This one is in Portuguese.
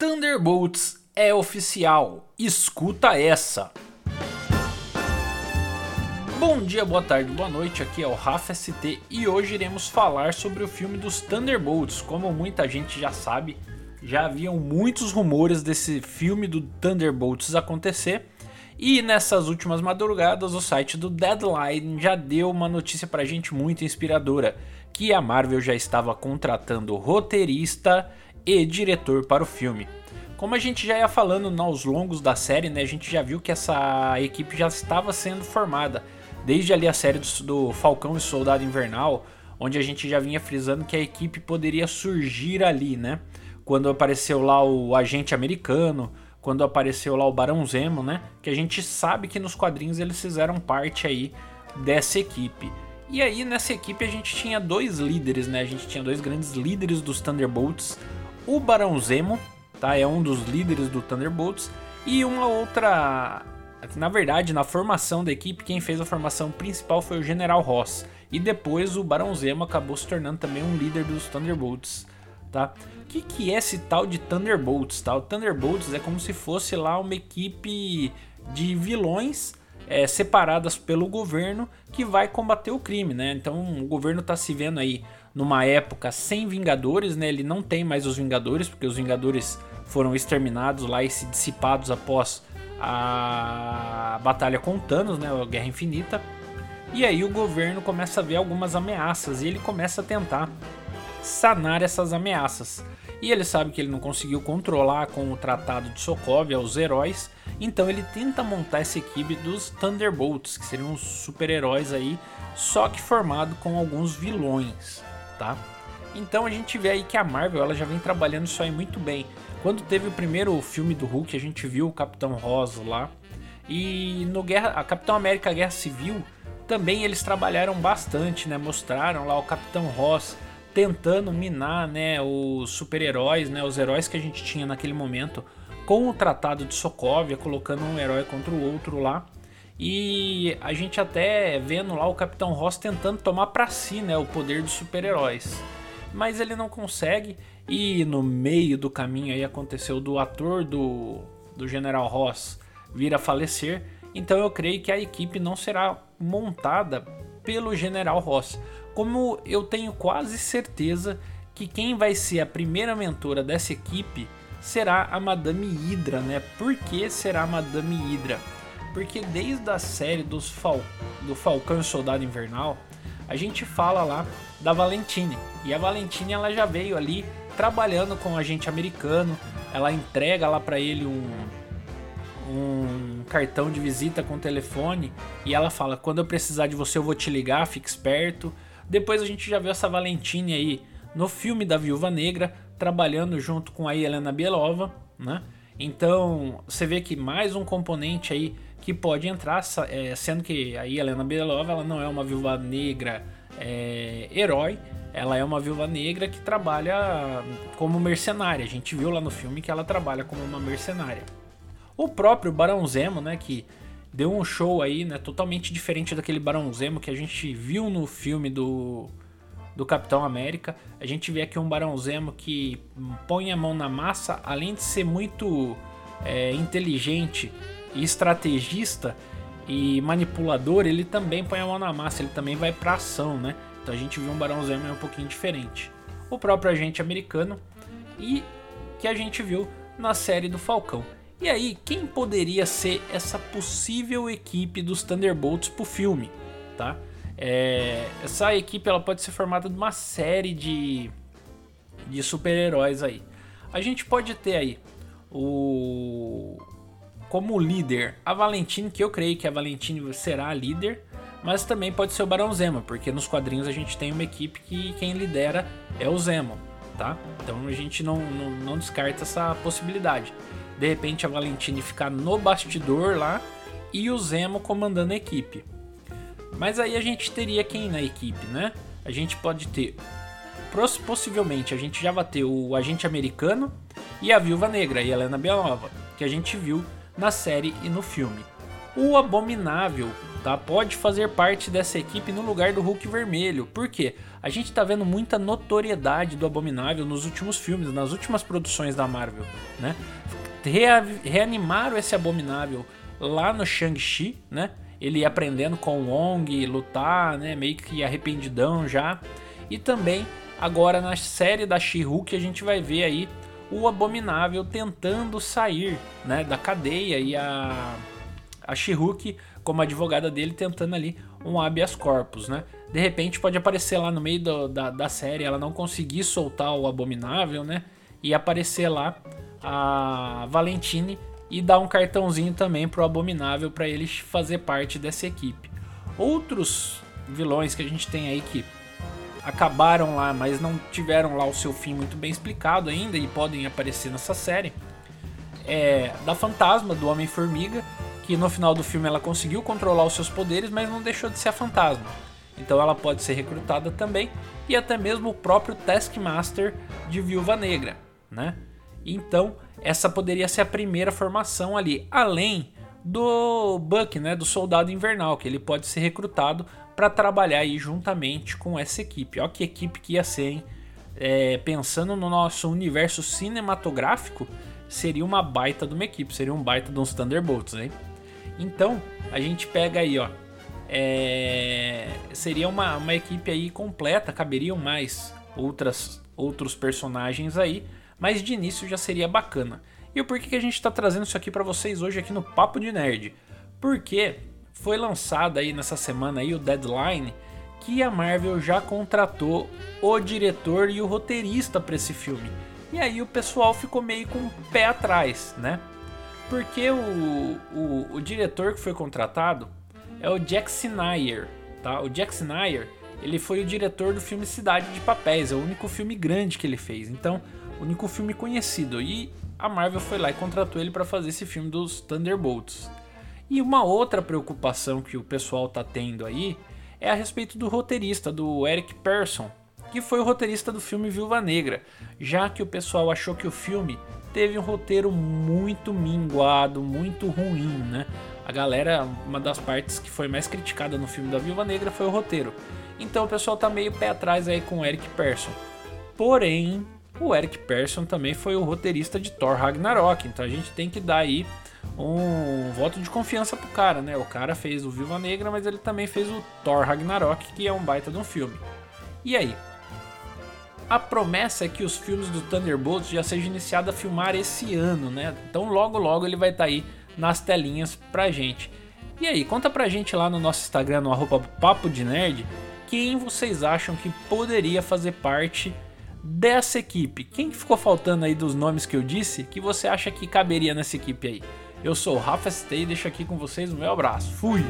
Thunderbolts é oficial. Escuta essa. Bom dia, boa tarde, boa noite. Aqui é o Rafa ST e hoje iremos falar sobre o filme dos Thunderbolts. Como muita gente já sabe, já haviam muitos rumores desse filme do Thunderbolts acontecer. E nessas últimas madrugadas, o site do Deadline já deu uma notícia pra gente muito inspiradora, que a Marvel já estava contratando roteirista e diretor para o filme. Como a gente já ia falando nos longos da série, né, a gente já viu que essa equipe já estava sendo formada. Desde ali a série do, do Falcão e Soldado Invernal, onde a gente já vinha frisando que a equipe poderia surgir ali, né? Quando apareceu lá o agente americano, quando apareceu lá o Barão Zemo, né? Que a gente sabe que nos quadrinhos eles fizeram parte aí dessa equipe. E aí nessa equipe a gente tinha dois líderes, né? A gente tinha dois grandes líderes dos Thunderbolts, o Barão Zemo, tá? É um dos líderes do Thunderbolts e uma outra, na verdade, na formação da equipe, quem fez a formação principal foi o General Ross e depois o Barão Zemo acabou se tornando também um líder dos Thunderbolts, tá? O que, que é esse tal de Thunderbolts, tá? O Thunderbolts é como se fosse lá uma equipe de vilões é, separadas pelo governo que vai combater o crime, né? Então o governo está se vendo aí numa época sem Vingadores, né? Ele não tem mais os Vingadores, porque os Vingadores foram exterminados lá e se dissipados após a batalha com Thanos, né? A Guerra Infinita. E aí o governo começa a ver algumas ameaças e ele começa a tentar sanar essas ameaças. E ele sabe que ele não conseguiu controlar com o Tratado de Sokovia os heróis, então ele tenta montar essa equipe dos Thunderbolts, que seriam super-heróis aí, só que formado com alguns vilões tá? Então a gente vê aí que a Marvel ela já vem trabalhando isso aí muito bem. Quando teve o primeiro filme do Hulk, a gente viu o Capitão Rosa lá. E no Guerra, a Capitão América Guerra Civil, também eles trabalharam bastante, né? Mostraram lá o Capitão Ross tentando minar, né, os super-heróis, né, os heróis que a gente tinha naquele momento com o Tratado de Sokovia, colocando um herói contra o outro lá. E a gente até vendo lá o Capitão Ross tentando tomar para si, né, o poder dos super-heróis. Mas ele não consegue e no meio do caminho aí aconteceu do ator do, do General Ross vir a falecer. Então eu creio que a equipe não será montada pelo General Ross. Como eu tenho quase certeza que quem vai ser a primeira mentora dessa equipe será a Madame Hydra, né? Por que será a Madame Hydra? Porque desde a série dos Fal do Falcão e Soldado Invernal, a gente fala lá da Valentine. E a Valentine ela já veio ali trabalhando com o agente americano. Ela entrega lá para ele um, um cartão de visita com telefone e ela fala: "Quando eu precisar de você, eu vou te ligar, fique esperto". Depois a gente já viu essa Valentine aí no filme da Viúva Negra, trabalhando junto com a Helena Bielova, né? Então, você vê que mais um componente aí que pode entrar, é, sendo que a Helena Belova ela não é uma viúva negra é, herói, ela é uma viúva negra que trabalha como mercenária. A gente viu lá no filme que ela trabalha como uma mercenária. O próprio Barão Zemo, né, que deu um show aí, né, totalmente diferente daquele Barão Zemo que a gente viu no filme do do Capitão América. A gente vê aqui um Barão Zemo que põe a mão na massa, além de ser muito é, inteligente e estrategista e manipulador, ele também põe a mão na massa, ele também vai pra ação, né? Então a gente viu um Barão Zemo um pouquinho diferente. O próprio agente americano e que a gente viu na série do Falcão. E aí, quem poderia ser essa possível equipe dos Thunderbolts pro filme, tá? É, essa equipe ela pode ser formada de uma série de, de super-heróis aí. A gente pode ter aí o como líder a Valentine, que eu creio que a Valentine será a líder, mas também pode ser o Barão Zemo, porque nos quadrinhos a gente tem uma equipe que quem lidera é o Zemo, tá? Então a gente não, não, não descarta essa possibilidade. De repente a Valentine ficar no bastidor lá e o Zemo comandando a equipe. Mas aí a gente teria quem na equipe, né? A gente pode ter, possivelmente, a gente já vai ter o agente americano e a viúva negra, e Helena Belova, que a gente viu na série e no filme. O Abominável tá? Pode fazer parte dessa equipe no lugar do Hulk vermelho. Por quê? A gente tá vendo muita notoriedade do Abominável nos últimos filmes, nas últimas produções da Marvel, né? reanimaram esse Abominável lá no Shang-Chi, né? Ele aprendendo com o Wong, lutar, né? Meio que arrependidão já. E também agora na série da She-Hulk a gente vai ver aí o Abominável tentando sair, né, da cadeia e a a She-Hulk como advogada dele tentando ali um habeas corpus, né? De repente pode aparecer lá no meio do, da, da série, ela não conseguir soltar o Abominável, né? E aparecer lá a Valentine e dar um cartãozinho também pro Abominável para ele fazer parte dessa equipe. Outros vilões que a gente tem aí que acabaram lá, mas não tiveram lá o seu fim muito bem explicado ainda e podem aparecer nessa série. É da Fantasma, do Homem-Formiga, que no final do filme ela conseguiu controlar os seus poderes, mas não deixou de ser a fantasma. Então ela pode ser recrutada também e até mesmo o próprio Taskmaster de Viúva Negra, né? Então essa poderia ser a primeira formação ali, além do Buck, né, do Soldado Invernal, que ele pode ser recrutado para trabalhar aí juntamente com essa equipe. Olha que equipe que ia ser, hein? É, pensando no nosso universo cinematográfico, seria uma baita de uma equipe, seria um baita de uns Thunderbolts, hein? Então, a gente pega aí, ó. É, seria uma, uma equipe aí completa, caberiam mais outras, outros personagens aí, mas de início já seria bacana. E o porquê que a gente está trazendo isso aqui para vocês hoje aqui no Papo de Nerd? Porque foi lançado aí nessa semana aí o Deadline que a Marvel já contratou o diretor e o roteirista para esse filme. E aí o pessoal ficou meio com o pé atrás, né? Porque o, o, o diretor que foi contratado é o Jack Snyder, tá? O Jack Snyder, ele foi o diretor do filme Cidade de Papéis, é o único filme grande que ele fez. Então, único filme conhecido. E a Marvel foi lá e contratou ele para fazer esse filme dos Thunderbolts. E uma outra preocupação que o pessoal tá tendo aí é a respeito do roteirista, do Eric Persson, que foi o roteirista do filme Viúva Negra, já que o pessoal achou que o filme teve um roteiro muito minguado, muito ruim, né? A galera, uma das partes que foi mais criticada no filme da Viúva Negra foi o roteiro. Então o pessoal tá meio pé atrás aí com o Eric Persson. Porém, o Eric Persson também foi o roteirista de Thor Ragnarok, então a gente tem que dar aí um voto de confiança pro cara, né? O cara fez o Viúva Negra, mas ele também fez o Thor Ragnarok, que é um baita de um filme. E aí, a promessa é que os filmes do Thunderbolts já sejam iniciados a filmar esse ano, né? Então logo logo ele vai estar tá aí nas telinhas pra gente. E aí, conta pra gente lá no nosso Instagram, no arroba Papo de Nerd, quem vocês acham que poderia fazer parte dessa equipe? Quem ficou faltando aí dos nomes que eu disse que você acha que caberia nessa equipe aí? Eu sou o Rafa ST e deixo aqui com vocês o meu abraço. Fui!